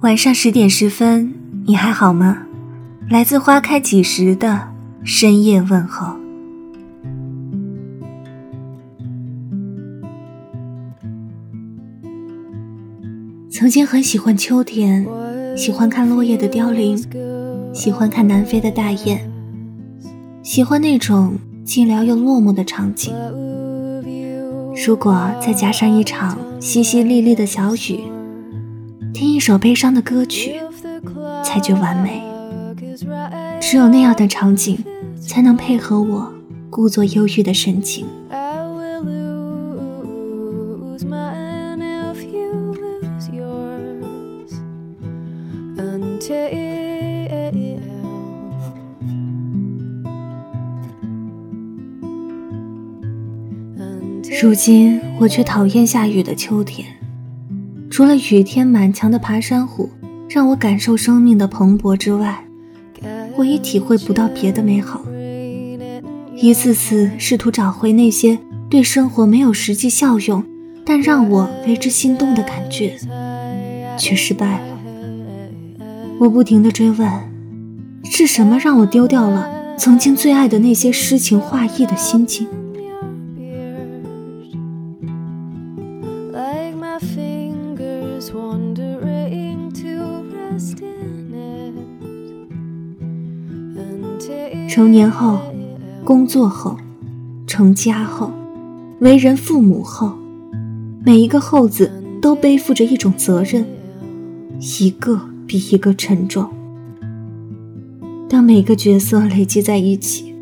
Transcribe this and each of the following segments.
晚上十点十分，你还好吗？来自花开几时的深夜问候。曾经很喜欢秋天，喜欢看落叶的凋零，喜欢看南飞的大雁，喜欢那种寂寥又落寞的场景。如果再加上一场淅淅沥沥的小雨。听一首悲伤的歌曲，才觉完美。只有那样的场景，才能配合我故作忧郁的神情。如今，我却讨厌下雨的秋天。除了雨天满墙的爬山虎，让我感受生命的蓬勃之外，我已体会不到别的美好。一次次试图找回那些对生活没有实际效用，但让我为之心动的感觉，却失败了。我不停地追问：是什么让我丢掉了曾经最爱的那些诗情画意的心情境？成年后，工作后，成家后，为人父母后，每一个“后”字都背负着一种责任，一个比一个沉重。当每个角色累积在一起，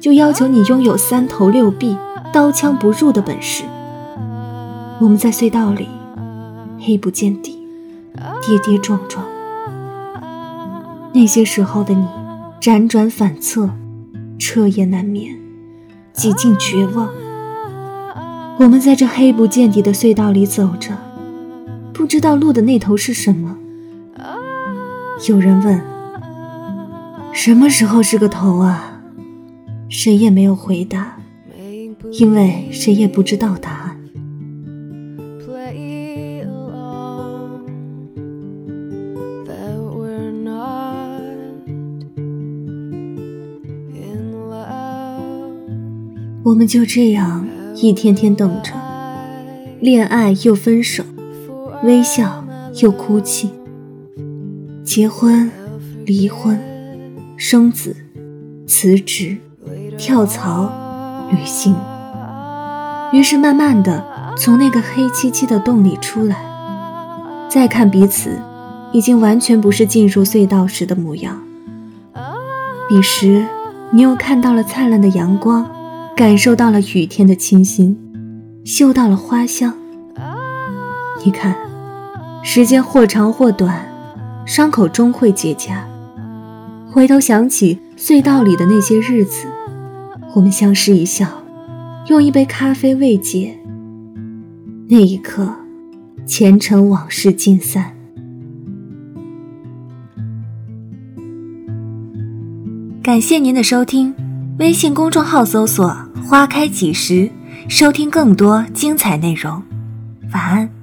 就要求你拥有三头六臂、刀枪不入的本事。我们在隧道里，黑不见底，跌跌撞撞。那些时候的你，辗转反侧，彻夜难眠，几近绝望。我们在这黑不见底的隧道里走着，不知道路的那头是什么。有人问：“什么时候是个头啊？”谁也没有回答，因为谁也不知道答案。我们就这样一天天等着，恋爱又分手，微笑又哭泣，结婚、离婚、生子、辞职、跳槽、旅行。于是慢慢的从那个黑漆漆的洞里出来，再看彼此，已经完全不是进入隧道时的模样。彼时，你又看到了灿烂的阳光。感受到了雨天的清新，嗅到了花香。你看，时间或长或短，伤口终会结痂。回头想起隧道里的那些日子，我们相视一笑，用一杯咖啡慰藉。那一刻，前尘往事尽散。感谢您的收听。微信公众号搜索“花开几时”，收听更多精彩内容。晚安。